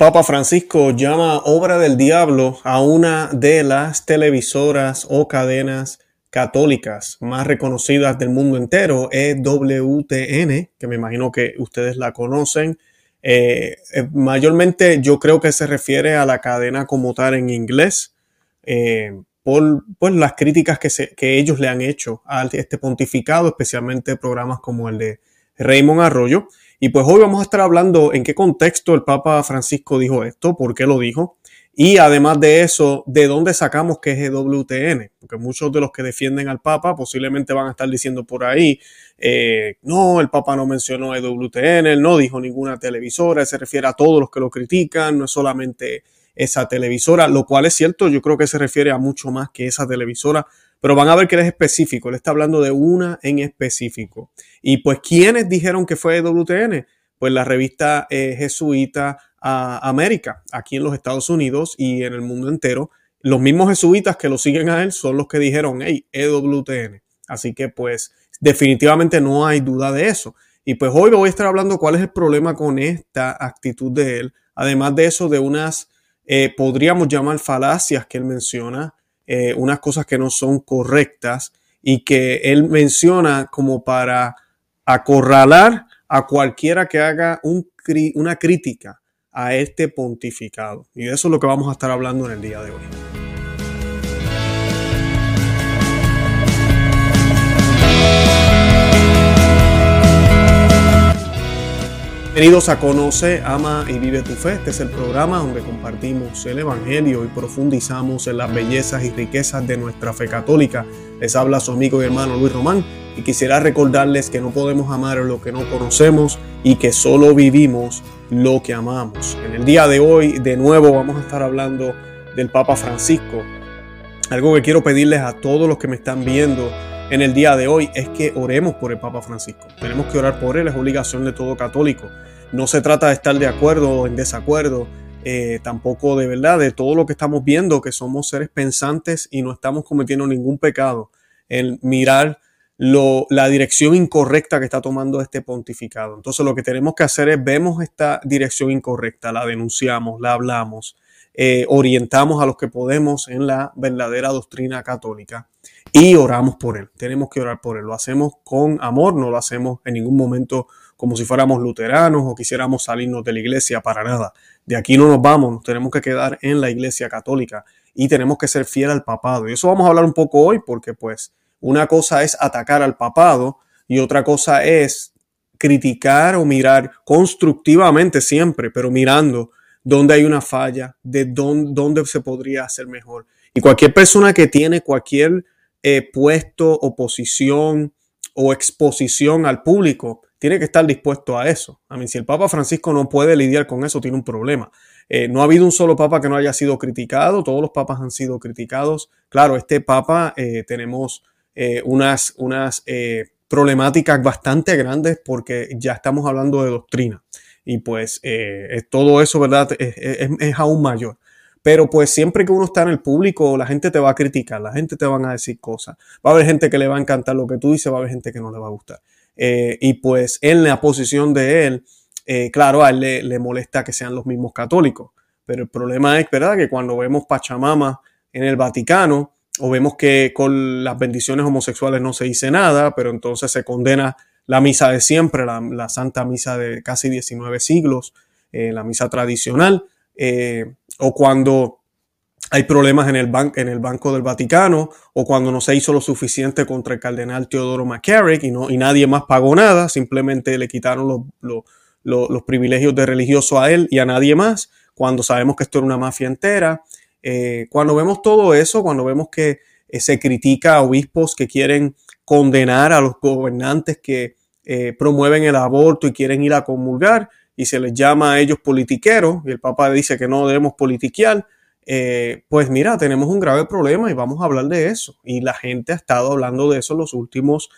Papa Francisco llama obra del diablo a una de las televisoras o cadenas católicas más reconocidas del mundo entero, EWTN, que me imagino que ustedes la conocen. Eh, eh, mayormente yo creo que se refiere a la cadena como tal en inglés, eh, por, por, las críticas que, que ellos le han hecho a este pontificado, especialmente programas como el de Raymond Arroyo. Y pues hoy vamos a estar hablando en qué contexto el Papa Francisco dijo esto, por qué lo dijo, y además de eso, de dónde sacamos que es EWTN, porque muchos de los que defienden al Papa posiblemente van a estar diciendo por ahí, eh, no, el Papa no mencionó EWTN, él no dijo ninguna televisora, se refiere a todos los que lo critican, no es solamente esa televisora, lo cual es cierto, yo creo que se refiere a mucho más que esa televisora, pero van a ver que él es específico, él está hablando de una en específico. Y pues, ¿quiénes dijeron que fue WTN? Pues la revista eh, jesuita a América, aquí en los Estados Unidos y en el mundo entero. Los mismos jesuitas que lo siguen a él son los que dijeron, hey, EWTN. Así que pues definitivamente no hay duda de eso. Y pues hoy voy a estar hablando cuál es el problema con esta actitud de él. Además de eso, de unas, eh, podríamos llamar falacias que él menciona, eh, unas cosas que no son correctas y que él menciona como para acorralar a cualquiera que haga un, una crítica a este pontificado. Y de eso es lo que vamos a estar hablando en el día de hoy. Bienvenidos a Conoce, Ama y Vive tu Fe. Este es el programa donde compartimos el Evangelio y profundizamos en las bellezas y riquezas de nuestra fe católica. Les habla su amigo y hermano Luis Román y quisiera recordarles que no podemos amar lo que no conocemos y que solo vivimos lo que amamos. En el día de hoy, de nuevo, vamos a estar hablando del Papa Francisco. Algo que quiero pedirles a todos los que me están viendo en el día de hoy es que oremos por el Papa Francisco. Tenemos que orar por él, es obligación de todo católico. No se trata de estar de acuerdo o en desacuerdo, eh, tampoco de verdad de todo lo que estamos viendo, que somos seres pensantes y no estamos cometiendo ningún pecado en mirar lo, la dirección incorrecta que está tomando este pontificado. Entonces lo que tenemos que hacer es vemos esta dirección incorrecta, la denunciamos, la hablamos, eh, orientamos a los que podemos en la verdadera doctrina católica y oramos por él. Tenemos que orar por él. Lo hacemos con amor, no lo hacemos en ningún momento como si fuéramos luteranos o quisiéramos salirnos de la iglesia para nada. De aquí no nos vamos, nos tenemos que quedar en la iglesia católica y tenemos que ser fiel al papado. Y eso vamos a hablar un poco hoy porque pues una cosa es atacar al papado y otra cosa es criticar o mirar constructivamente siempre, pero mirando dónde hay una falla, de dónde, dónde se podría hacer mejor. Y cualquier persona que tiene cualquier eh, puesto o posición o exposición al público, tiene que estar dispuesto a eso. A mí, si el Papa Francisco no puede lidiar con eso, tiene un problema. Eh, no ha habido un solo papa que no haya sido criticado, todos los papas han sido criticados. Claro, este papa eh, tenemos unas, unas problemáticas bastante grandes porque ya estamos hablando de doctrina. Y pues todo eso, ¿verdad? es aún mayor. Pero pues siempre que uno está en el público, la gente te va a criticar, la gente te van a decir cosas. Va a haber gente que le va a encantar lo que tú dices, va a haber gente que no le va a gustar. Eh, y pues en la posición de él, eh, claro, a él le, molesta que sean los mismos católicos. Pero el problema es, ¿verdad? Que cuando vemos Pachamama en el Vaticano, o vemos que con las bendiciones homosexuales no se dice nada, pero entonces se condena la misa de siempre, la, Santa Misa de casi 19 siglos, eh, la misa tradicional, o cuando hay problemas en el, en el Banco del Vaticano, o cuando no se hizo lo suficiente contra el cardenal Teodoro McCarrick y, no, y nadie más pagó nada, simplemente le quitaron los, privilegios de religioso a él y a nadie más, cuando sabemos que esto era una mafia entera. Eh, cuando vemos todo eso, cuando vemos que eh, se critica a obispos que quieren condenar a los gobernantes que promueven el aborto y quieren ir a comulgar, y se les llama a ellos politiqueros, y el Papa dice que no debemos politiquear, eh, pues mira, tenemos un grave problema y vamos a hablar de eso. Y la gente ha estado hablando de eso los últimos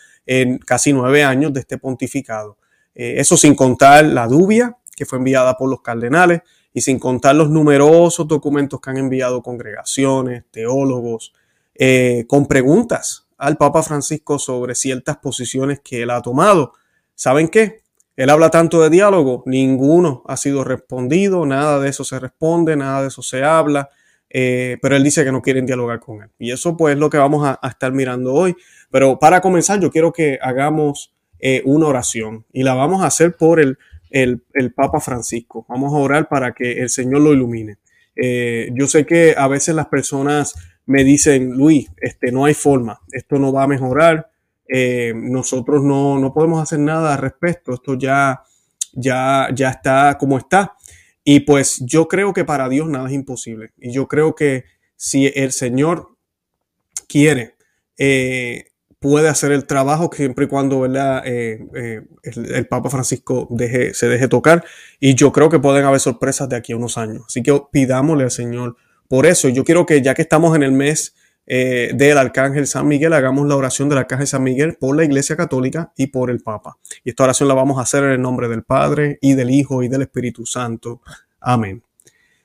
casi nueve años de este pontificado. Eh, eso sin contar la dubia que fue enviada por los cardenales y sin contar los numerosos documentos que han enviado congregaciones, teólogos, eh, con preguntas al Papa Francisco sobre ciertas posiciones que él ha tomado. ¿Saben qué? Él habla tanto de diálogo, ninguno ha sido respondido, nada de eso se responde, nada de eso se habla, eh, pero él dice que no quieren dialogar con él. Y eso pues es lo que vamos a, estar mirando hoy. Pero para comenzar, yo quiero que hagamos eh, una oración y la vamos a hacer por el, el, Papa Francisco. Vamos a orar para que el Señor lo ilumine. Eh, yo sé que a veces las personas me dicen, Luis, este, no hay forma, esto no va a mejorar, eh, nosotros no, no, podemos hacer nada al respecto, esto ya, ya, ya está como está. Y pues yo creo que para Dios nada es imposible. Y yo creo que si el Señor quiere, eh, puede hacer el trabajo siempre y cuando ¿verdad? Eh, el, Papa Francisco deje, se deje tocar. Y yo creo que pueden haber sorpresas de aquí a unos años. Así que pidámosle al Señor por eso. Yo quiero que ya que estamos en el mes eh, del Arcángel San Miguel, hagamos la oración del Arcángel San Miguel por la Iglesia Católica y por el Papa. Y esta oración la vamos a hacer en el nombre del Padre y del Hijo y del Espíritu Santo. Amén.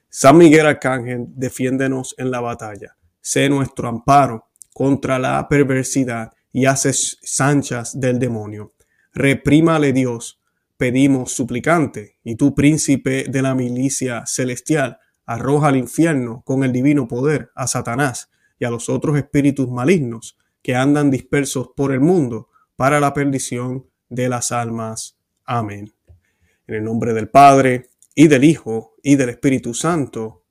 San Miguel Arcángel, defiéndenos en la batalla. Sé nuestro amparo contra la perversidad y haces sanchas del demonio. Reprímale Dios, pedimos suplicante, y tú príncipe de la milicia celestial, arroja al infierno con el divino poder a Satanás y a los otros espíritus malignos que andan dispersos por el mundo para la perdición de las almas. Amén. En el nombre del Padre, y del Hijo, y del Espíritu Santo.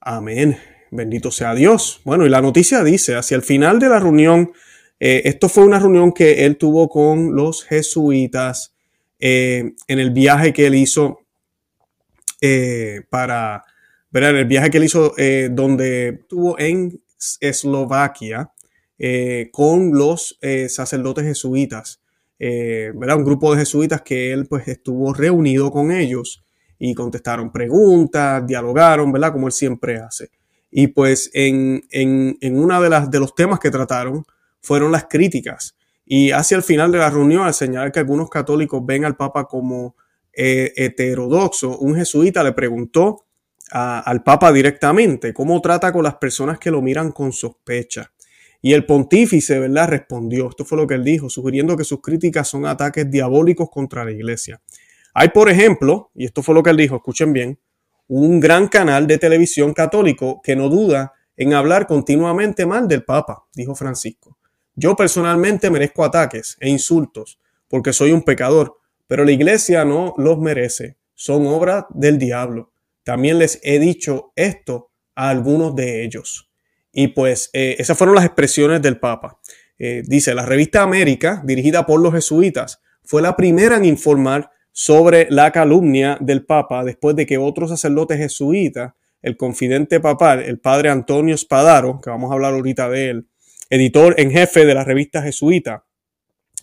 Amén. Bendito sea Dios. Bueno, y la noticia dice, hacia el final de la reunión, eh, esto fue una reunión que él tuvo con los jesuitas eh, en el viaje que él hizo eh, para, ver, el viaje que él hizo donde estuvo en Eslovaquia eh, con los eh, sacerdotes jesuitas, eh, Un grupo de jesuitas que él pues estuvo reunido con ellos y contestaron preguntas, dialogaron, ¿verdad? Como él siempre hace. Y pues en, en, en una de las de los temas que trataron fueron las críticas. Y hacia el final de la reunión, al señalar que algunos católicos ven al Papa como heterodoxo, un jesuita le preguntó al Papa directamente, cómo trata con las personas que lo miran con sospecha. Y el pontífice, ¿verdad? Respondió, esto fue lo que él dijo, sugiriendo que sus críticas son ataques diabólicos contra la iglesia. Hay, por ejemplo, y esto fue lo que él dijo, escuchen bien, un gran canal de televisión católico que no duda en hablar continuamente mal del Papa, dijo Francisco. Yo personalmente merezco ataques e insultos porque soy un pecador, pero la iglesia no los merece, son obra del diablo. También les he dicho esto a algunos de ellos. Y pues eh, esas fueron las expresiones del Papa. Eh, dice, la revista América, dirigida por los jesuitas, fue la primera en informar sobre la calumnia del Papa después de que otro sacerdote jesuita, el confidente papal, el padre Antonio Spadaro, que vamos a hablar ahorita de él, editor en jefe de la revista jesuita,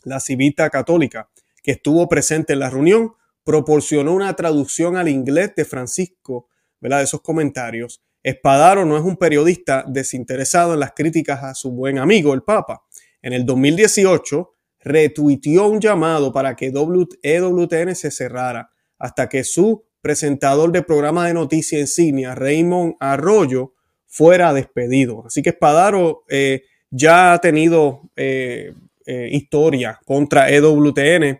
la Civita Católica, que estuvo presente en la reunión, proporcionó una traducción al inglés de Francisco, ¿verdad? De esos comentarios. Espadaro no es un periodista desinteresado en las críticas a su buen amigo, el Papa. En el 2018, retuiteó un llamado para que EWTN se cerrara hasta que su presentador de programa de noticias insignia, Raymond Arroyo, fuera despedido. Así que Espadaro eh, ya ha tenido eh, eh, historia contra EWTN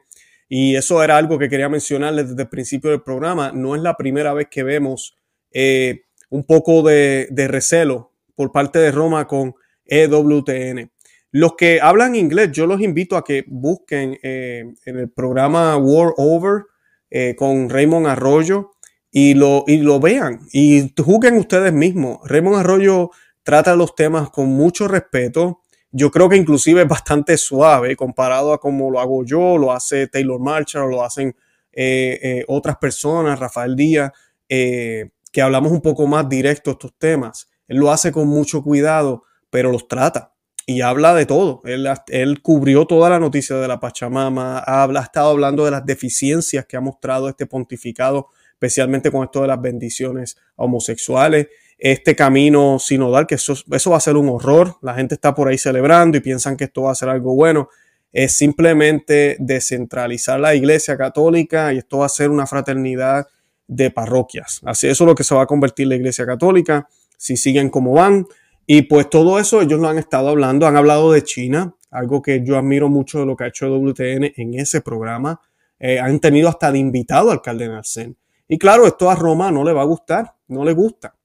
y eso era algo que quería mencionarles desde el principio del programa. No es la primera vez que vemos eh, un poco de, recelo por parte de Roma con EWTN. Los que hablan inglés, yo los invito a que busquen eh, en el programa War Over eh, con Raymond Arroyo y lo, y lo vean y juzguen ustedes mismos. Raymond Arroyo trata los temas con mucho respeto yo creo que inclusive es bastante suave comparado a como lo hago yo, lo hace Taylor Marshall, lo hacen eh, eh, otras personas, Rafael Díaz, eh, que hablamos un poco más directo estos temas. Él lo hace con mucho cuidado, pero los trata y habla de todo. Él, él cubrió toda la noticia de la Pachamama, ha, ha estado hablando de las deficiencias que ha mostrado este pontificado, especialmente con esto de las bendiciones homosexuales este camino sinodal, que eso, va a ser un horror. La gente está por ahí celebrando y piensan que esto va a ser algo bueno. Es simplemente descentralizar la iglesia católica y esto va a ser una fraternidad de parroquias. Así eso es lo que se va a convertir la iglesia católica si siguen como van. Y pues todo eso ellos lo han estado hablando, han hablado de China, algo que yo admiro mucho de lo que ha hecho WTN en ese programa. eh, han tenido hasta de invitado al cardenal Zen. Y claro, esto a Roma no le va a gustar, no le gusta.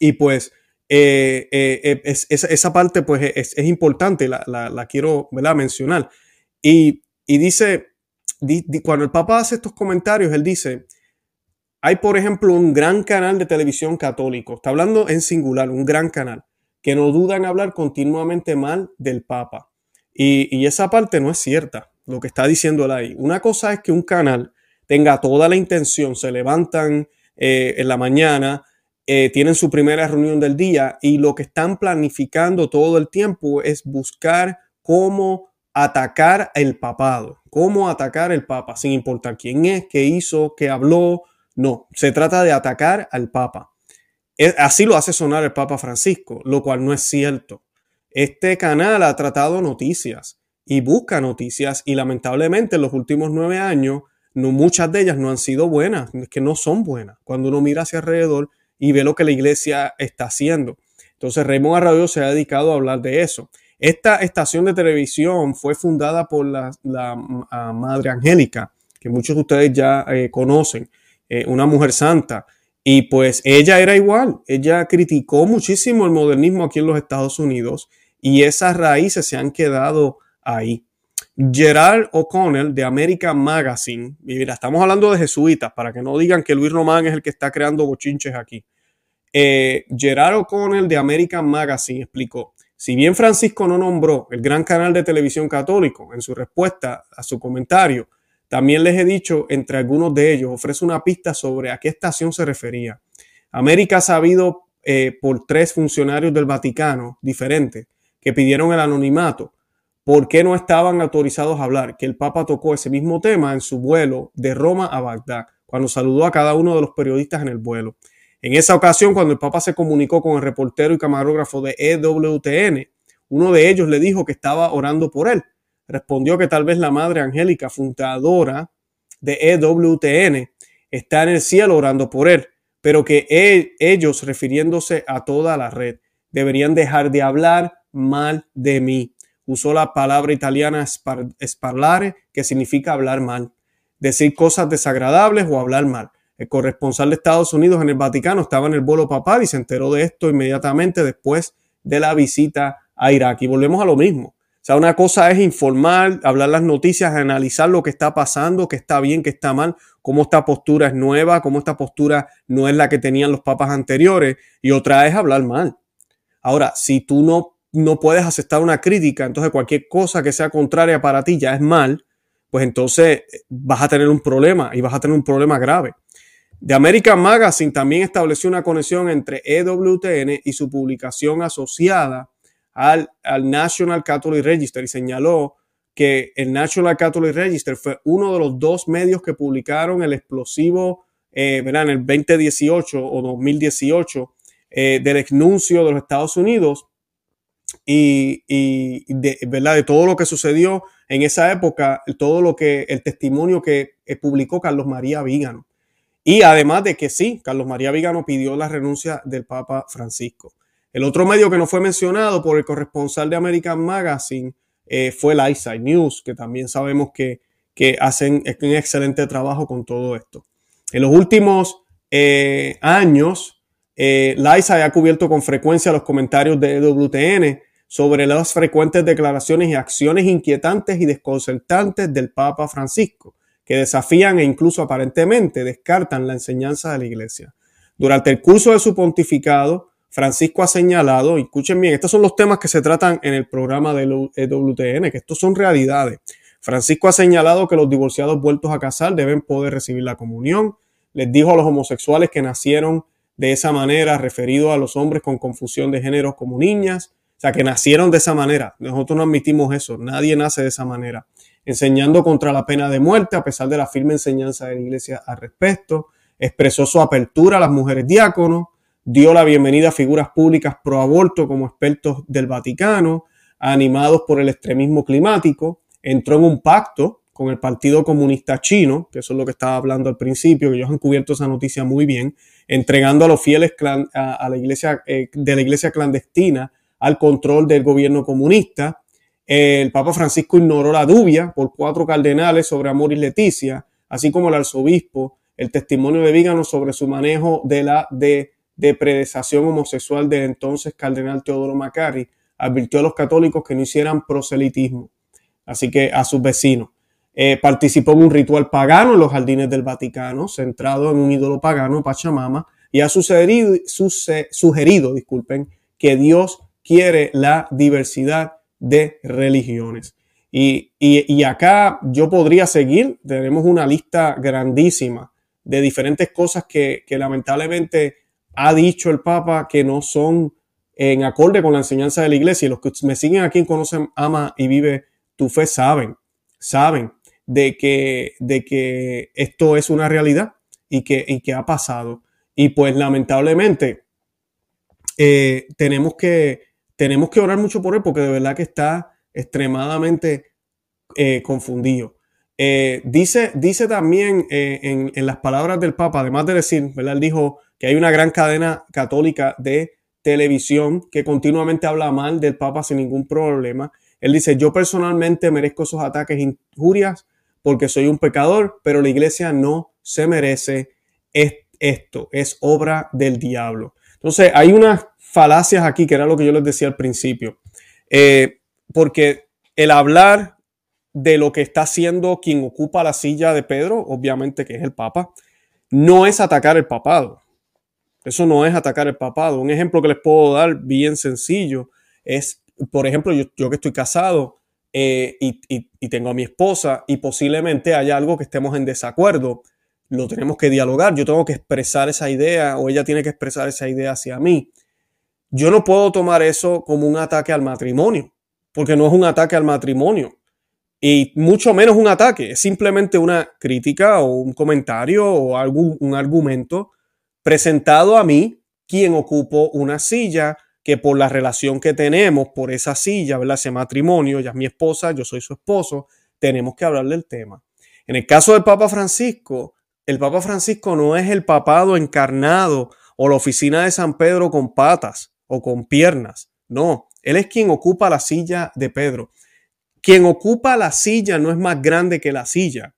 Y pues eh, eh, esa parte pues es, importante, la, quiero mencionar. Y, dice, cuando el Papa hace estos comentarios, él dice, hay por ejemplo un gran canal de televisión católico, está hablando en singular, un gran canal, que no duda en hablar continuamente mal del Papa. Y, esa parte no es cierta, lo que está diciendo él ahí. Una cosa es que un canal tenga toda la intención, se levantan eh, en la mañana, eh, tienen su primera reunión del día y lo que están planificando todo el tiempo es buscar cómo atacar el papado, cómo atacar el papa, sin importar quién es, qué hizo, qué habló. No, se trata de atacar al papa. Así lo hace sonar el Papa Francisco, lo cual no es cierto. Este canal ha tratado noticias y busca noticias y lamentablemente en los últimos nueve años no, muchas de ellas no han sido buenas, que no son buenas. Cuando uno mira hacia alrededor y ve lo que la iglesia está haciendo. Entonces Raymond Arroyo se ha dedicado a hablar de eso. Esta estación de televisión fue fundada por la, Madre Angélica, que muchos de ustedes ya eh, conocen, eh, una mujer santa. Y pues ella era igual, ella criticó muchísimo el modernismo aquí en los Estados Unidos y esas raíces se han quedado ahí. Gerard O'Connell de American Magazine, y mira, estamos hablando de jesuitas, para que no digan que Luis Román es el que está creando bochinches aquí. Eh, Gerard O'Connell de American Magazine explicó, si bien Francisco no nombró el gran canal de televisión católico en su respuesta a su comentario, también les he dicho, entre algunos de ellos, ofrece una pista sobre a qué estación se refería. América ha sabido eh, por tres funcionarios del Vaticano diferentes que pidieron el anonimato. ¿Por qué no estaban autorizados a hablar? Que el Papa tocó ese mismo tema en su vuelo de Roma a Bagdad, cuando saludó a cada uno de los periodistas en el vuelo. En esa ocasión, cuando el Papa se comunicó con el reportero y camarógrafo de EWTN, uno de ellos le dijo que estaba orando por él. Respondió que tal vez la Madre Angélica, fundadora de EWTN, está en el cielo orando por él, pero que ellos, refiriéndose a toda la red, deberían dejar de hablar mal de mí. Usó la palabra italiana sparlare, que significa hablar mal, decir cosas desagradables o hablar mal. El corresponsal de Estados Unidos en el Vaticano estaba en el vuelo papal y se enteró de esto inmediatamente después de la visita a Irak. Y volvemos a lo mismo. O sea, una cosa es informar, hablar las noticias, analizar lo que está pasando, qué está bien, qué está mal, cómo esta postura es nueva, cómo esta postura no es la que tenían los papas anteriores. Y otra es hablar mal. Ahora, si tú no no puedes aceptar una crítica, entonces cualquier cosa que sea contraria para ti ya es mal, pues entonces eh, vas a tener un problema y vas a tener un problema grave. The American Magazine también estableció una conexión entre EWTN y su publicación asociada al, al National Catholic Register y señaló que el National Catholic Register fue uno de los dos medios que publicaron el explosivo eh, en el 2018 o 2018 eh, del exnuncio de los Estados Unidos y, ¿verdad? de todo lo que sucedió en esa época, todo lo que el testimonio que eh, publicó Carlos María Vígano. Y además de que sí, Carlos María Vígano pidió la renuncia del Papa Francisco. El otro medio que no fue mencionado por el corresponsal de American Magazine eh, fue el Eyesight News, que también sabemos que, que hacen un excelente trabajo con todo esto. En los últimos eh, años, eh, ha cubierto con frecuencia los comentarios de EWTN sobre las frecuentes declaraciones y acciones inquietantes y desconcertantes del Papa Francisco, que desafían e incluso aparentemente descartan la enseñanza de la Iglesia. Durante el curso de su pontificado, Francisco ha señalado, escuchen bien, estos son los temas que se tratan en el programa de EWTN, que estos son realidades. Francisco ha señalado que los divorciados vueltos a casar deben poder recibir la comunión. Les dijo a los homosexuales que nacieron de esa manera, referido a los hombres con confusión de género como niñas, o sea, que nacieron de esa manera. Nosotros no admitimos eso. Nadie nace de esa manera. Enseñando contra la pena de muerte, a pesar de la firme enseñanza de la iglesia al respecto. Expresó su apertura a las mujeres diáconos. Dio la bienvenida a figuras públicas pro aborto como expertos del Vaticano, animados por el extremismo climático. Entró en un pacto con el Partido Comunista Chino, que eso es lo que estaba hablando al principio, que ellos han cubierto esa noticia muy bien, entregando a los fieles a, la iglesia, eh, de la iglesia clandestina al control del gobierno comunista. El Papa Francisco ignoró la dubia por cuatro cardenales sobre Amor y Leticia, así como el arzobispo, el testimonio de Vígano sobre su manejo de la de, depredación homosexual del entonces cardenal Teodoro Macari, advirtió a los católicos que no hicieran proselitismo, así que a sus vecinos. Eh, participó en un ritual pagano en los jardines del Vaticano, centrado en un ídolo pagano, Pachamama, y ha sugerido, sugerido disculpen, que Dios quiere la diversidad de religiones. Y, acá yo podría seguir, tenemos una lista grandísima de diferentes cosas que, que lamentablemente ha dicho el Papa que no son en acorde con la enseñanza de la iglesia. Y los que me siguen aquí conocen, ama y vive tu fe, saben, saben de que, de que esto es una realidad y que, y que ha pasado. Y pues lamentablemente eh, tenemos, que, tenemos que orar mucho por él porque de verdad que está extremadamente eh, confundido. Eh, dice, dice también en, en, las palabras del Papa, además de decir, ¿verdad? Él dijo que hay una gran cadena católica de televisión que continuamente habla mal del Papa sin ningún problema. Él dice, yo personalmente merezco esos ataques e injurias porque soy un pecador, pero la iglesia no se merece esto, es obra del diablo. Entonces, hay unas falacias aquí, que era lo que yo les decía al principio, eh, porque el hablar de lo que está haciendo quien ocupa la silla de Pedro, obviamente que es el Papa, no es atacar el papado. Eso no es atacar el papado. Un ejemplo que les puedo dar bien sencillo es, por ejemplo, yo, yo que estoy casado, eh, y, tengo a mi esposa y posiblemente haya algo que estemos en desacuerdo, lo tenemos que dialogar, yo tengo que expresar esa idea o ella tiene que expresar esa idea hacia mí. Yo no puedo tomar eso como un ataque al matrimonio, porque no es un ataque al matrimonio y mucho menos un ataque, es simplemente una crítica o un comentario o algún un argumento presentado a mí, quien ocupo una silla que por la relación que tenemos, por esa silla, ¿verdad? Ese matrimonio, ya es mi esposa, yo soy su esposo, tenemos que hablar del tema. En el caso del Papa Francisco, el Papa Francisco no es el papado encarnado o la oficina de San Pedro con patas o con piernas. No, él es quien ocupa la silla de Pedro. Quien ocupa la silla no es más grande que la silla.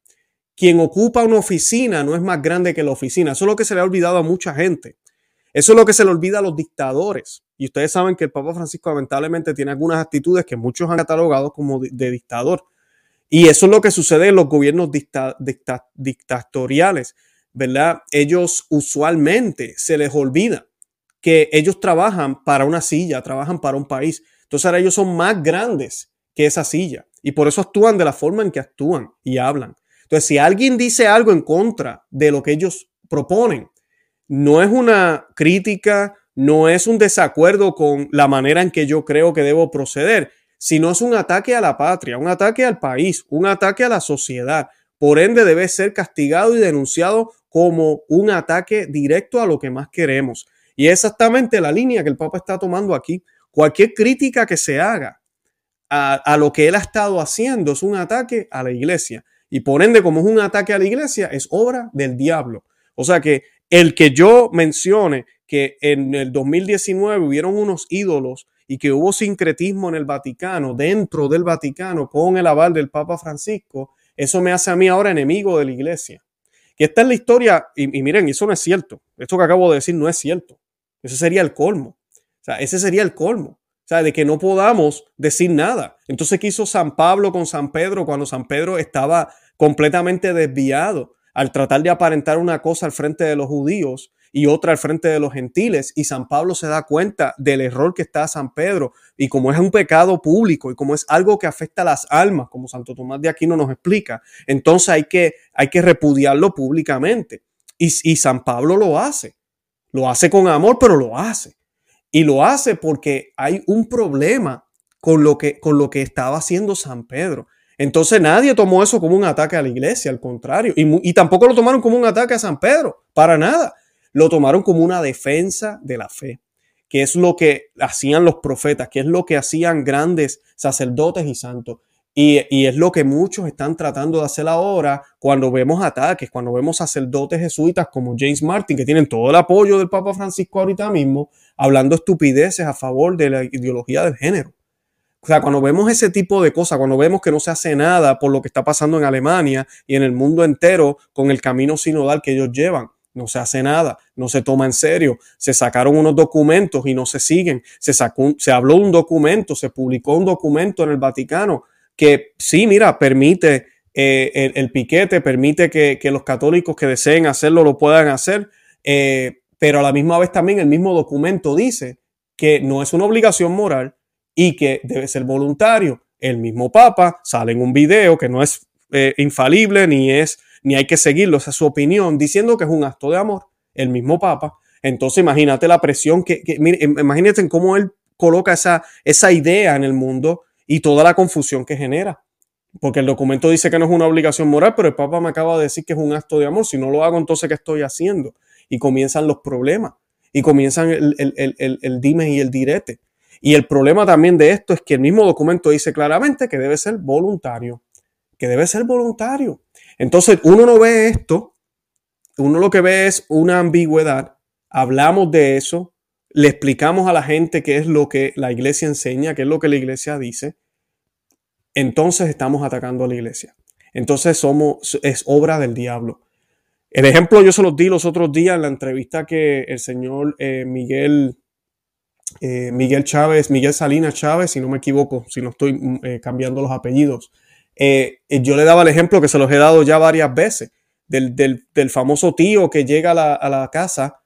Quien ocupa una oficina no es más grande que la oficina. Eso es lo que se le ha olvidado a mucha gente. Eso es lo que se le olvida a los dictadores. Y ustedes saben que el Papa Francisco lamentablemente tiene algunas actitudes que muchos han catalogado como de, dictador. Y eso es lo que sucede en los gobiernos dictatoriales, ¿verdad? Ellos usualmente se les olvida que ellos trabajan para una silla, trabajan para un país. Entonces ahora ellos son más grandes que esa silla. Y por eso actúan de la forma en que actúan y hablan. Entonces, si alguien dice algo en contra de lo que ellos proponen, no es una crítica, no es un desacuerdo con la manera en que yo creo que debo proceder, sino es un ataque a la patria, un ataque al país, un ataque a la sociedad. Por ende, debe ser castigado y denunciado como un ataque directo a lo que más queremos. Y es exactamente la línea que el Papa está tomando aquí. Cualquier crítica que se haga a, a, lo que él ha estado haciendo es un ataque a la iglesia. Y por ende, como es un ataque a la iglesia, es obra del diablo. O sea que el que yo mencione que en el 2019 hubieron unos ídolos y que hubo sincretismo en el Vaticano, dentro del Vaticano, con el aval del Papa Francisco, eso me hace a mí ahora enemigo de la iglesia. Que esta es la historia, y, y miren, eso no es cierto. Esto que acabo de decir no es cierto. Ese sería el colmo. O sea, ese sería el colmo. O sea, de que no podamos decir nada. Entonces, ¿qué hizo San Pablo con San Pedro cuando San Pedro estaba completamente desviado? al tratar de aparentar una cosa al frente de los judíos y otra al frente de los gentiles. Y San Pablo se da cuenta del error que está San Pedro. Y como es un pecado público y como es algo que afecta a las almas, como Santo Tomás de Aquino nos explica, entonces hay que, hay que repudiarlo públicamente. Y, y San Pablo lo hace. Lo hace con amor, pero lo hace. Y lo hace porque hay un problema con lo que, con lo que estaba haciendo San Pedro. Entonces nadie tomó eso como un ataque a la iglesia, al contrario. Y, tampoco lo tomaron como un ataque a San Pedro, para nada. Lo tomaron como una defensa de la fe, que es lo que hacían los profetas, que es lo que hacían grandes sacerdotes y santos. Y, y, es lo que muchos están tratando de hacer ahora cuando vemos ataques, cuando vemos sacerdotes jesuitas como James Martin, que tienen todo el apoyo del Papa Francisco ahorita mismo, hablando estupideces a favor de la ideología del género O sea, cuando vemos ese tipo de cosas, cuando vemos que no se hace nada por lo que está pasando en Alemania y en el mundo entero con el camino sinodal que ellos llevan, no se hace nada, no se toma en serio. Se sacaron unos documentos y no se siguen. Se, sacó, se habló un documento, se publicó un documento en el Vaticano que sí, mira, permite eh, el, piquete, permite que, los católicos que deseen hacerlo lo puedan hacer, eh, pero a la misma vez también el mismo documento dice que no es una obligación moral y que debe ser voluntario. El mismo Papa sale en un video que no es eh, infalible ni es ni hay que seguirlo, esa es su opinión, diciendo que es un acto de amor, el mismo Papa. Entonces imagínate la presión que, que imagínate cómo él coloca esa, esa idea en el mundo y toda la confusión que genera. Porque el documento dice que no es una obligación moral, pero el Papa me acaba de decir que es un acto de amor. Si no lo hago, entonces ¿qué estoy haciendo? Y comienzan los problemas. Y comienzan el, el, el dime y el direte. Y el problema también de esto es que el mismo documento dice claramente que debe ser voluntario. Que debe ser voluntario. Entonces, uno no ve esto, uno lo que ve es una ambigüedad, hablamos de eso, le explicamos a la gente qué es lo que la iglesia enseña, qué es lo que la iglesia dice, entonces estamos atacando a la iglesia. Entonces somos, es obra del diablo. El ejemplo yo se los di los otros días en la entrevista que el señor eh, Miguel, eh, Miguel Chávez, Miguel Salinas Chávez, si no me equivoco, si no estoy mm, eh, cambiando los apellidos, yo le daba el ejemplo que se los he dado ya varias veces, del, del, famoso tío que llega a la, a la casa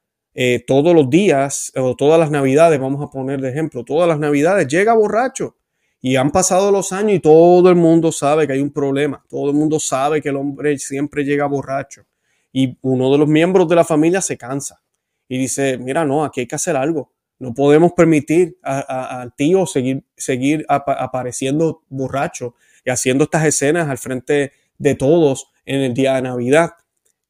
todos los días o todas las navidades, vamos a poner de ejemplo, todas las navidades, llega borracho y han pasado los años y todo el mundo sabe que hay un problema. Todo el mundo sabe que el hombre siempre llega borracho. Y uno de los miembros de la familia se cansa y dice, mira, no, aquí hay que hacer algo. No podemos permitir al tío seguir, seguir apareciendo borracho y haciendo estas escenas al frente de todos en el día de Navidad.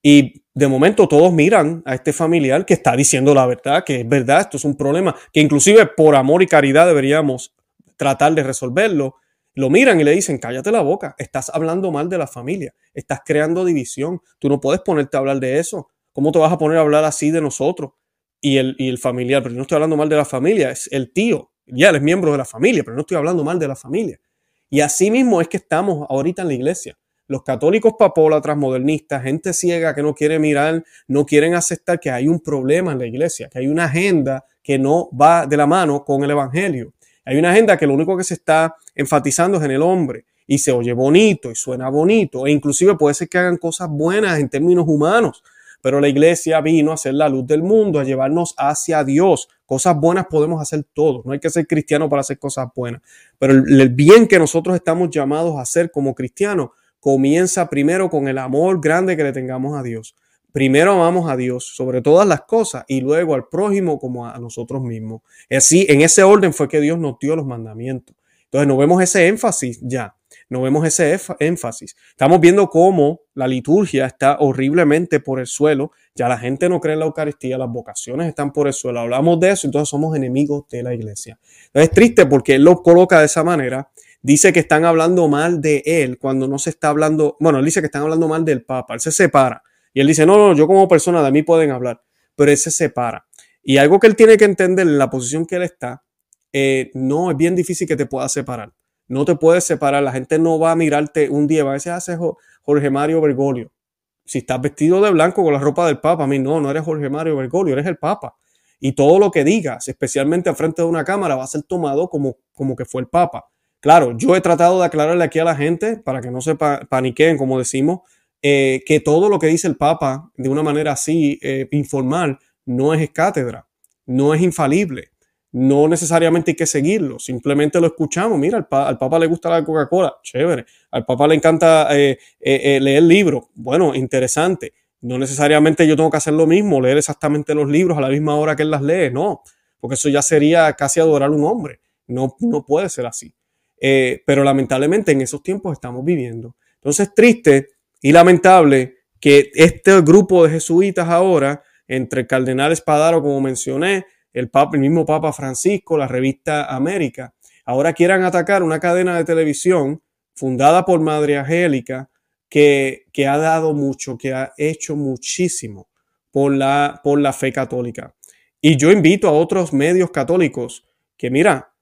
Y de momento todos miran a este familiar que está diciendo la verdad, que es verdad, esto es un problema, que inclusive por amor y caridad deberíamos tratar de resolverlo, lo miran y le dicen, cállate la boca, estás hablando mal de la familia, estás creando división, tú no puedes ponerte a hablar de eso, ¿cómo te vas a poner a hablar así de nosotros? Y el, y el familiar, pero yo no estoy hablando mal de la familia, es el tío, ya él es miembro de la familia, pero no estoy hablando mal de la familia. Y así mismo es que estamos ahorita en la iglesia. Los católicos papólatras, modernistas, gente ciega que no quiere mirar, no quieren aceptar que hay un problema en la iglesia, que hay una agenda que no va de la mano con el evangelio. Hay una agenda que lo único que se está enfatizando es en el hombre y se oye bonito y suena bonito e inclusive puede ser que hagan cosas buenas en términos humanos, pero la iglesia vino a ser la luz del mundo, a llevarnos hacia Dios. Cosas buenas podemos hacer todos, no hay que ser cristiano para hacer cosas buenas, pero el, bien que nosotros estamos llamados a hacer como cristianos comienza primero con el amor grande que le tengamos a Dios. Primero amamos a Dios sobre todas las cosas y luego al prójimo como a nosotros mismos. Así, en ese orden fue que Dios nos dio los mandamientos. Entonces, no vemos ese énfasis ya, no vemos ese énfasis. Estamos viendo cómo la liturgia está horriblemente por el suelo. Ya la gente no cree en la Eucaristía, las vocaciones están por el suelo. Hablamos de eso, entonces somos enemigos de la iglesia. Entonces, es triste porque él lo coloca de esa manera. Dice que están hablando mal de él cuando no se está hablando, bueno, él dice que están hablando mal del Papa. Él se separa. Y él dice, no, no, yo como persona de mí pueden hablar, pero él se separa. Y algo que él tiene que entender en la posición que él está, eh, no es bien difícil que te puedas separar. No te puedes separar. La gente no va a mirarte un día, a hace ah, Jorge Mario Bergoglio. Si estás vestido de blanco con la ropa del Papa, a mí no, no eres Jorge Mario Bergoglio, eres el Papa. Y todo lo que digas, especialmente al frente de una cámara, va a ser tomado como, como que fue el Papa. Claro, yo he tratado de aclararle aquí a la gente para que no se paniqueen, como decimos, eh, que todo lo que dice el Papa de una manera así eh, informal no es cátedra, no es infalible, no necesariamente hay que seguirlo, simplemente lo escuchamos. Mira, al, Papa le gusta la Coca-Cola, chévere. Al Papa le encanta eh, leer libros, bueno, interesante. No necesariamente yo tengo que hacer lo mismo, leer exactamente los libros a la misma hora que él las lee, no, porque eso ya sería casi adorar a un hombre. No, no puede ser así. pero lamentablemente en esos tiempos estamos viviendo. Entonces, triste y lamentable que este grupo de jesuitas ahora, entre el cardenal Espadaro, como mencioné, el, mismo Papa Francisco, la revista América, ahora quieran atacar una cadena de televisión fundada por Madre Angélica, que, que, ha dado mucho, que ha hecho muchísimo por la, por la fe católica. Y yo invito a otros medios católicos que, mira,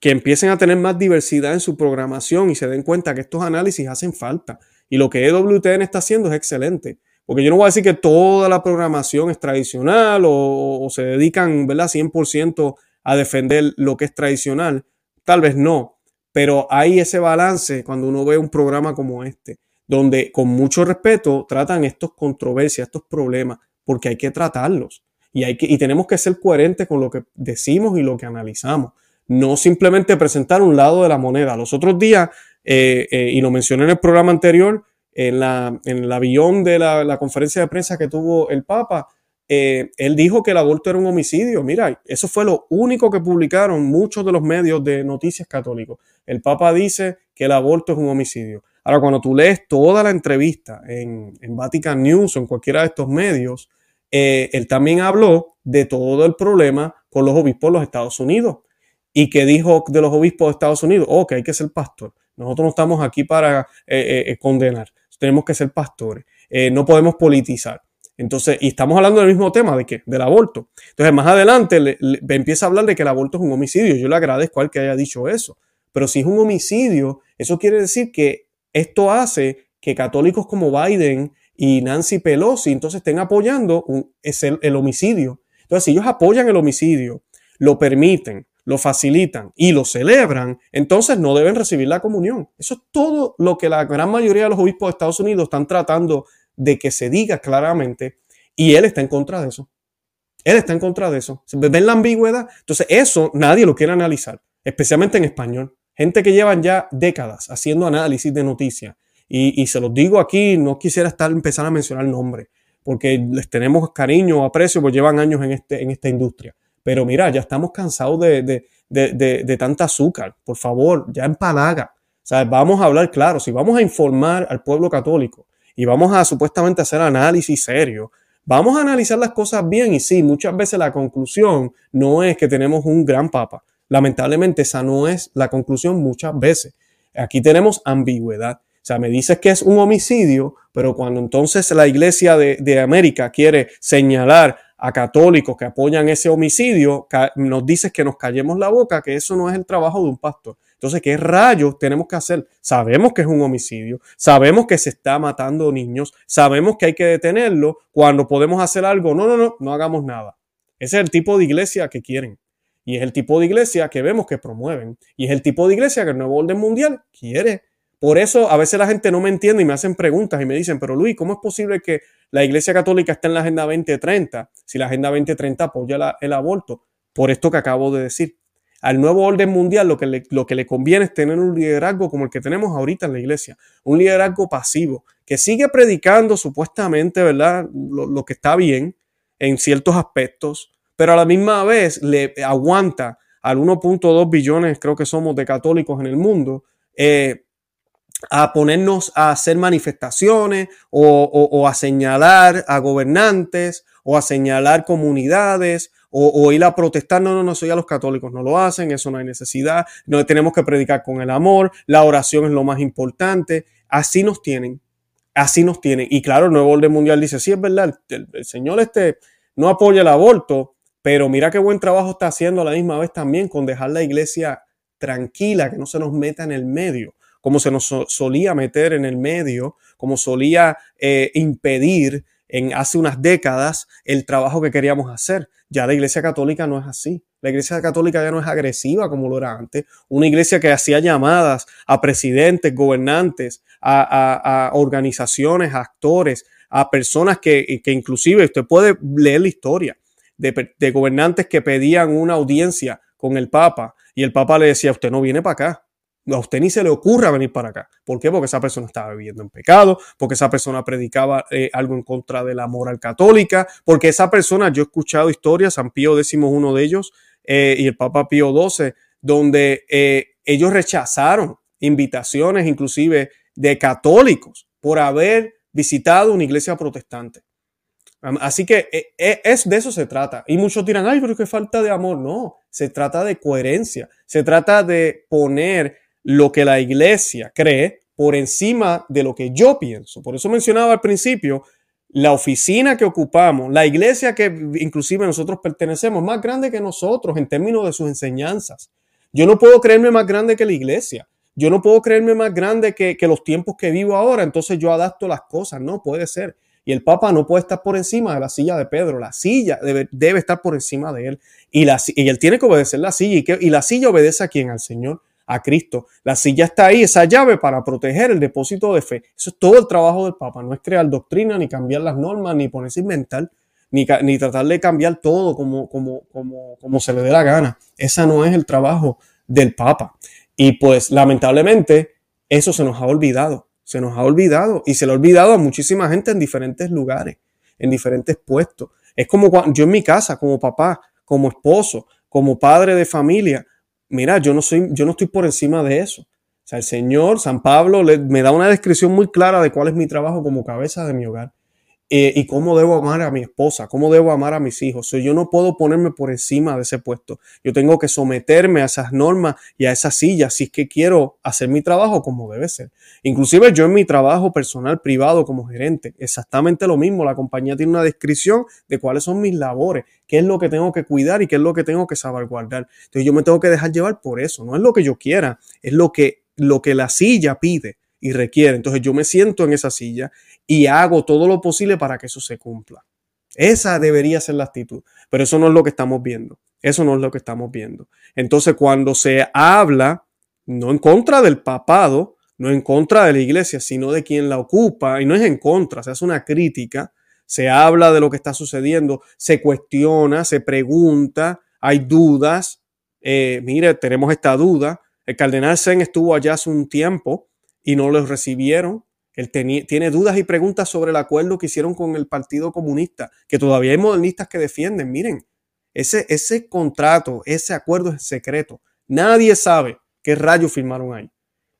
que empiecen a tener más diversidad en su programación y se den cuenta que estos análisis hacen falta. Y lo que EWTN está haciendo es excelente. Porque yo no voy a decir que toda la programación es tradicional o, se dedican, ¿verdad?, 100% a defender lo que es tradicional. Tal vez no, pero hay ese balance cuando uno ve un programa como este, donde con mucho respeto tratan estos controversias, estos problemas, porque hay que tratarlos. Y, hay que, y tenemos que ser coherentes con lo que decimos y lo que analizamos. No simplemente presentar un lado de la moneda. Los otros días, eh, eh, y lo mencioné en el programa anterior, en, la, en el avión de la, conferencia de prensa que tuvo el Papa, eh, él dijo que el aborto era un homicidio. Mira, eso fue lo único que publicaron muchos de los medios de noticias católicos. El Papa dice que el aborto es un homicidio. Ahora, cuando tú lees toda la entrevista en, en Vatican News o en cualquiera de estos medios, eh, él también habló de todo el problema con los obispos de los Estados Unidos. ¿Y que dijo de los obispos de Estados Unidos? Oh, que hay que ser pastor. Nosotros no estamos aquí para eh, condenar tenemos que ser pastores, eh, no podemos politizar. Entonces, y estamos hablando del mismo tema, ¿de qué? Del aborto. Entonces, más adelante empieza a hablar de que el aborto es un homicidio. Yo le agradezco al que haya dicho eso. Pero si es un homicidio, eso quiere decir que esto hace que católicos como Biden y Nancy Pelosi entonces estén apoyando el homicidio. Entonces, si ellos apoyan el homicidio, lo permiten, lo facilitan y lo celebran, entonces no deben recibir la comunión. Eso es todo lo que la gran mayoría de los obispos de Estados Unidos están tratando de que se diga claramente y él está en contra de eso. Él está en contra de eso. ¿Ven la ambigüedad? Entonces eso nadie lo quiere analizar, especialmente en español. Gente que llevan ya décadas haciendo análisis de noticias. Y, se los digo aquí, no quisiera estar empezar a mencionar el nombre, porque les tenemos cariño aprecio, porque llevan años en, este, en esta industria. Pero mira, ya estamos cansados de, de, de, de tanta azúcar. Por favor, ya empalaga. O vamos a hablar claro. Si vamos a informar al pueblo católico y vamos a supuestamente hacer análisis serio, vamos a analizar las cosas bien. Y sí, muchas veces la conclusión no es que tenemos un gran papa. Lamentablemente esa no es la conclusión muchas veces. Aquí tenemos ambigüedad. O sea, me dices que es un homicidio, pero cuando entonces la iglesia de, de América quiere señalar a católicos que apoyan ese homicidio, nos dices que nos callemos la boca, que eso no es el trabajo de un pastor. Entonces, ¿qué rayos tenemos que hacer? Sabemos que es un homicidio, sabemos que se está matando niños, sabemos que hay que detenerlo, cuando podemos hacer algo, no, no, no, no hagamos nada. Ese es el tipo de iglesia que quieren. Y es el tipo de iglesia que vemos que promueven. Y es el tipo de iglesia que el nuevo orden mundial quiere. Por eso a veces la gente no me entiende y me hacen preguntas y me dicen, pero Luis, ¿cómo es posible que la Iglesia Católica esté en la Agenda 2030 si la Agenda 2030 apoya el aborto? Por esto que acabo de decir. Al nuevo orden mundial lo que, le, lo que le conviene es tener un liderazgo como el que tenemos ahorita en la iglesia, un liderazgo pasivo, que sigue predicando supuestamente, ¿verdad? Lo, lo que está bien en ciertos aspectos, pero a la misma vez le aguanta al 1.2 billones, creo que somos, de católicos en el mundo, eh, a ponernos a hacer manifestaciones o, a señalar a gobernantes o a señalar comunidades o, ir a protestar. No, no, no, soy a los católicos no lo hacen, eso no hay necesidad. No tenemos que predicar con el amor, la oración es lo más importante. Así nos tienen, así nos tienen. Y claro, el nuevo orden mundial dice, sí, es verdad, el, el Señor este no apoya el aborto, pero mira qué buen trabajo está haciendo a la misma vez también con dejar la iglesia tranquila, que no se nos meta en el medio como se nos solía meter en el medio, como solía eh, impedir en hace unas décadas el trabajo que queríamos hacer. Ya la Iglesia Católica no es así. La Iglesia Católica ya no es agresiva como lo era antes. Una iglesia que hacía llamadas a presidentes, gobernantes, a, organizaciones, a actores, a personas que, que, inclusive usted puede leer la historia de, de gobernantes que pedían una audiencia con el Papa y el Papa le decía, usted no viene para acá, a usted ni se le ocurra venir para acá. ¿Por qué? Porque esa persona estaba viviendo en pecado, porque esa persona predicaba eh, algo en contra de la moral católica, porque esa persona, yo he escuchado historias, San Pío X uno de ellos eh, y el Papa Pío XII, donde eh, ellos rechazaron invitaciones inclusive de católicos por haber visitado una iglesia protestante. Así que es de eso se trata. Y muchos dirán, ay, pero qué falta de amor. No, se trata de coherencia. Se trata de poner lo que la iglesia cree por encima de lo que yo pienso. Por eso mencionaba al principio, la oficina que ocupamos, la iglesia que inclusive nosotros pertenecemos, más grande que nosotros en términos de sus enseñanzas. Yo no puedo creerme más grande que la iglesia. Yo no puedo creerme más grande que, los tiempos que vivo ahora, entonces yo adapto las cosas. No puede ser. Y el Papa no puede estar por encima de la silla de Pedro. La silla debe, estar por encima de él. Y, él tiene que obedecer la silla. ¿Y, que, y la silla obedece a quién? Al Señor, a Cristo. La silla está ahí, esa llave para proteger el depósito de fe. Eso es todo el trabajo del Papa. No es crear doctrina, ni cambiar las normas, ni ponerse inventar, ni, ni tratar de cambiar todo como, como, como, como se le dé la gana. Esa no es el trabajo del Papa. Y pues lamentablemente eso se nos ha olvidado, se nos ha olvidado y se le ha olvidado a muchísima gente en diferentes lugares, en diferentes puestos. Es como yo en mi casa, como papá, como esposo, como padre de familia. Mira, yo no soy, yo no estoy por encima de eso. O sea, el Señor, San Pablo, me da una descripción muy clara de cuál es mi trabajo como cabeza de mi hogar. Eh, y cómo debo amar a mi esposa, cómo debo amar a mis hijos. yo no puedo ponerme por encima de ese puesto. Yo tengo que someterme a esas normas y a esas sillas si es que quiero hacer mi trabajo como debe ser. Inclusive yo en mi trabajo personal privado como gerente, exactamente lo mismo. La compañía tiene una descripción de cuáles son mis labores, qué es lo que tengo que cuidar y qué es lo que tengo que salvaguardar. Entonces yo me tengo que dejar llevar por eso. No es lo que yo quiera, es lo que, lo que la silla pide y requiere. Entonces yo me siento en esa silla y hago todo lo posible para que eso se cumpla. Esa debería ser la actitud, pero eso no es lo que estamos viendo. Eso no es lo que estamos viendo. Entonces cuando se habla, no en contra del papado, no en contra de la iglesia, sino de quien la ocupa, y no es en contra, se hace una crítica, se habla de lo que está sucediendo, se cuestiona, se pregunta, hay dudas. Eh, mire, tenemos esta duda. El cardenal Sen estuvo allá hace un tiempo y no los recibieron. Él tiene dudas y preguntas sobre el acuerdo que hicieron con el Partido Comunista, que todavía hay modernistas que defienden. Miren, ese, ese contrato, ese acuerdo es secreto. Nadie sabe qué rayos firmaron ahí.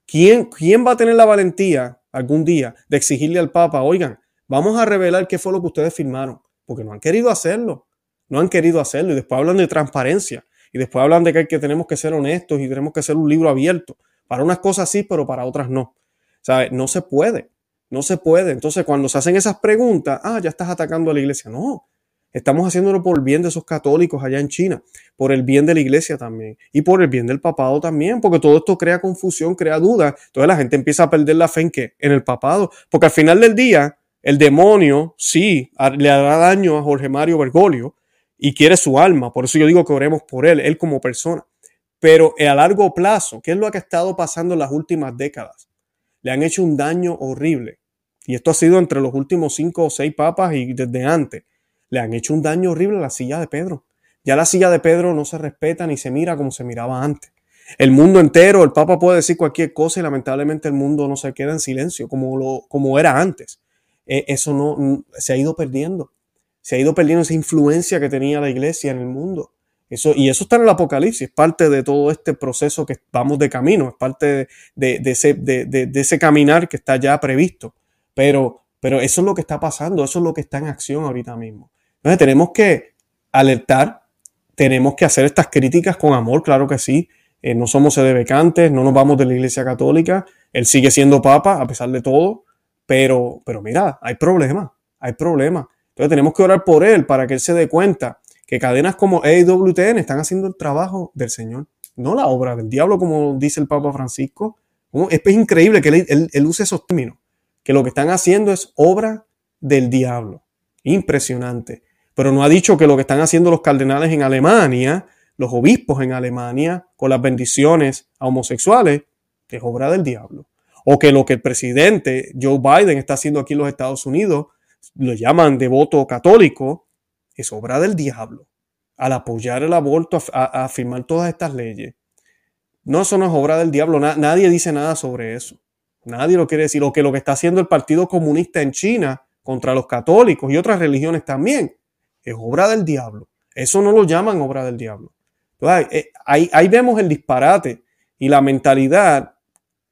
¿Quién, ¿Quién va a tener la valentía algún día de exigirle al Papa, oigan, vamos a revelar qué fue lo que ustedes firmaron? Porque no han querido hacerlo. No han querido hacerlo. Y después hablan de transparencia. Y después hablan de que, que tenemos que ser honestos y tenemos que ser un libro abierto. Para unas cosas sí, pero para otras no. ¿Sabe? No se puede. No se puede. Entonces, cuando se hacen esas preguntas, ah, ya estás atacando a la iglesia. No, estamos haciéndolo por el bien de esos católicos allá en China, por el bien de la iglesia también y por el bien del papado también, porque todo esto crea confusión, crea duda. Entonces la gente empieza a perder la fe en qué? En el papado. Porque al final del día, el demonio sí le hará daño a Jorge Mario Bergoglio y quiere su alma. Por eso yo digo que oremos por él, él como persona. Pero a largo plazo, ¿qué es lo que ha estado pasando en las últimas décadas? Le han hecho un daño horrible. Y esto ha sido entre los últimos cinco o seis papas y desde antes. Le han hecho un daño horrible a la silla de Pedro. Ya la silla de Pedro no se respeta ni se mira como se miraba antes. El mundo entero, el Papa puede decir cualquier cosa y lamentablemente el mundo no se queda en silencio como, lo, como era antes. E, eso no se ha ido perdiendo. Se ha ido perdiendo esa influencia que tenía la iglesia en el mundo. Eso, y eso está en el Apocalipsis, es parte de todo este proceso que vamos de camino, es parte de, ese, de, ese, caminar que está ya previsto. Pero, pero eso es lo que está pasando, eso es lo que está en acción ahorita mismo. Entonces tenemos que alertar, tenemos que hacer estas críticas con amor, claro que sí. Eh, no somos sedebecantes, no nos vamos de la Iglesia Católica, él sigue siendo papa a pesar de todo, pero, pero mira, hay problemas, hay problemas. Entonces tenemos que orar por él para que él se dé cuenta que cadenas como EWTN están haciendo el trabajo del Señor, no la obra del diablo, como dice el Papa Francisco. Es, increíble que él, use esos términos, que lo que están haciendo es obra del diablo. Impresionante. Pero no ha dicho que lo que están haciendo los cardenales en Alemania, los obispos en Alemania, con las bendiciones a homosexuales, es obra del diablo. O que lo que el presidente Joe Biden está haciendo aquí en los Estados Unidos, lo llaman devoto católico, es obra del diablo. Al apoyar el aborto, a, firmar todas estas leyes. No, eso no es obra del diablo. nadie dice nada sobre eso. Nadie lo quiere decir. Lo que lo que está haciendo el Partido Comunista en China contra los católicos y otras religiones también es obra del diablo. Eso no lo llaman obra del diablo. Eh, ahí, ahí vemos el disparate y la mentalidad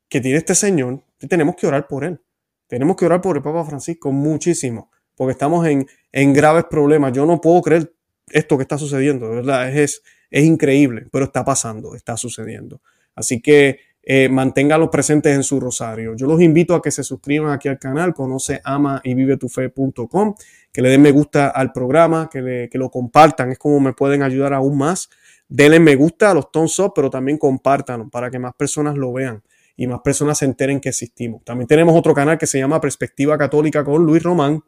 que tiene este señor. Tenemos que orar por él. Tenemos que orar por el Papa Francisco muchísimo porque estamos en, en graves problemas. Yo no puedo creer esto que está sucediendo, verdad, es, es increíble, pero está pasando, está sucediendo. Así que eh, manténganlos presentes en su rosario. Yo los invito a que se suscriban aquí al canal, conoce, ama y vive tu fe.com, que le den me gusta al programa, que lo compartan, es como me pueden ayudar aún más denle me gusta a los thumbs up, pero también compártanlo para que más personas lo vean y más personas se enteren que existimos. También tenemos otro canal que se llama Perspectiva Católica con Luis Román,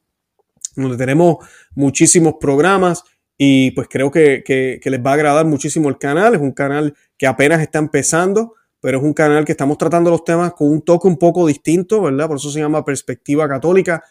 donde tenemos muchísimos programas y pues creo que, que, les va a agradar muchísimo el canal. Es un canal que apenas está empezando, pero es un canal que estamos tratando los temas con un toque un poco distinto, ¿verdad? Por eso se llama Perspectiva Católica.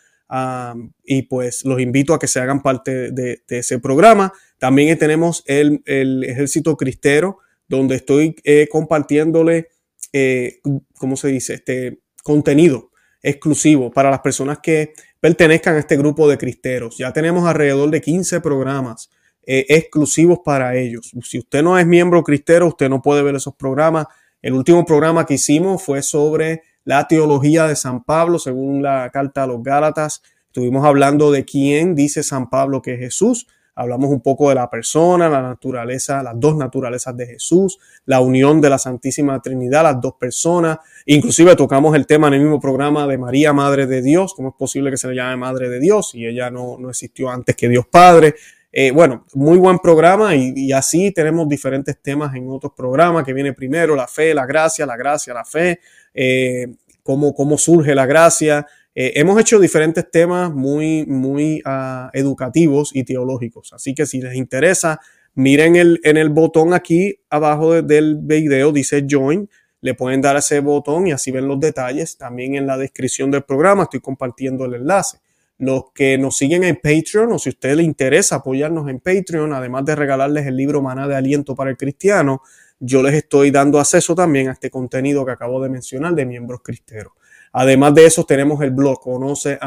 y pues los invito a que se hagan parte de, ese programa. También tenemos el, el, Ejército Cristero, donde estoy eh, compartiéndole eh, ¿cómo se dice? Este contenido exclusivo para las personas que pertenezcan a este grupo de cristeros. Ya tenemos alrededor de 15 programas eh, exclusivos para ellos. Si usted no es miembro cristero, usted no puede ver esos programas. El último programa que hicimos fue sobre la teología de San Pablo, según la carta a los Gálatas. Estuvimos hablando de quién dice San Pablo que es Jesús hablamos un poco de la persona, la naturaleza, las dos naturalezas de Jesús, la unión de la Santísima Trinidad, las dos personas. Inclusive tocamos el tema en el mismo programa de María, Madre de Dios, cómo es posible que se le llame Madre de Dios y ella no, no existió antes que Dios Padre. Eh, bueno, muy buen programa y, así tenemos diferentes temas en otros programas que viene primero la fe, la gracia, la gracia, la fe, eh, cómo, cómo surge la gracia, eh, hemos hecho diferentes temas muy, muy uh, educativos y teológicos. Así que si les interesa, miren el, en el botón aquí abajo del video, dice Join. Le pueden dar ese botón y así ven los detalles. También en la descripción del programa estoy compartiendo el enlace. Los que nos siguen en Patreon o si a usted le interesa apoyarnos en Patreon, además de regalarles el libro Maná de Aliento para el Cristiano, yo les estoy dando acceso también a este contenido que acabo de mencionar de miembros cristeros. Además de eso, tenemos el blog conoce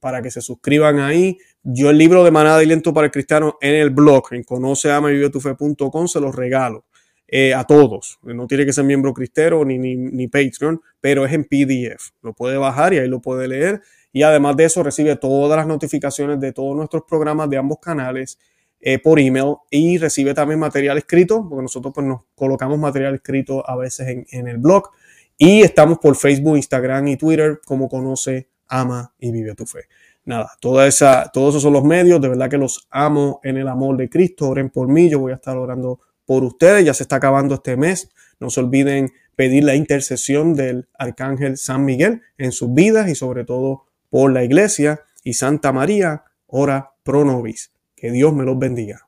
para que se suscriban ahí. Yo el libro de Manada y Lento para el Cristiano en el blog, en conoce se los regalo eh, a todos. No tiene que ser miembro cristero ni, ni, ni Patreon, pero es en PDF. Lo puede bajar y ahí lo puede leer. Y además de eso, recibe todas las notificaciones de todos nuestros programas de ambos canales eh, por email y recibe también material escrito, porque nosotros pues, nos colocamos material escrito a veces en, en el blog. Y estamos por Facebook, Instagram y Twitter como conoce, ama y vive tu fe. Nada, toda esa, todos esos son los medios. De verdad que los amo en el amor de Cristo. Oren por mí. Yo voy a estar orando por ustedes. Ya se está acabando este mes. No se olviden pedir la intercesión del Arcángel San Miguel en sus vidas y sobre todo por la iglesia. Y Santa María, ora pro nobis. Que Dios me los bendiga.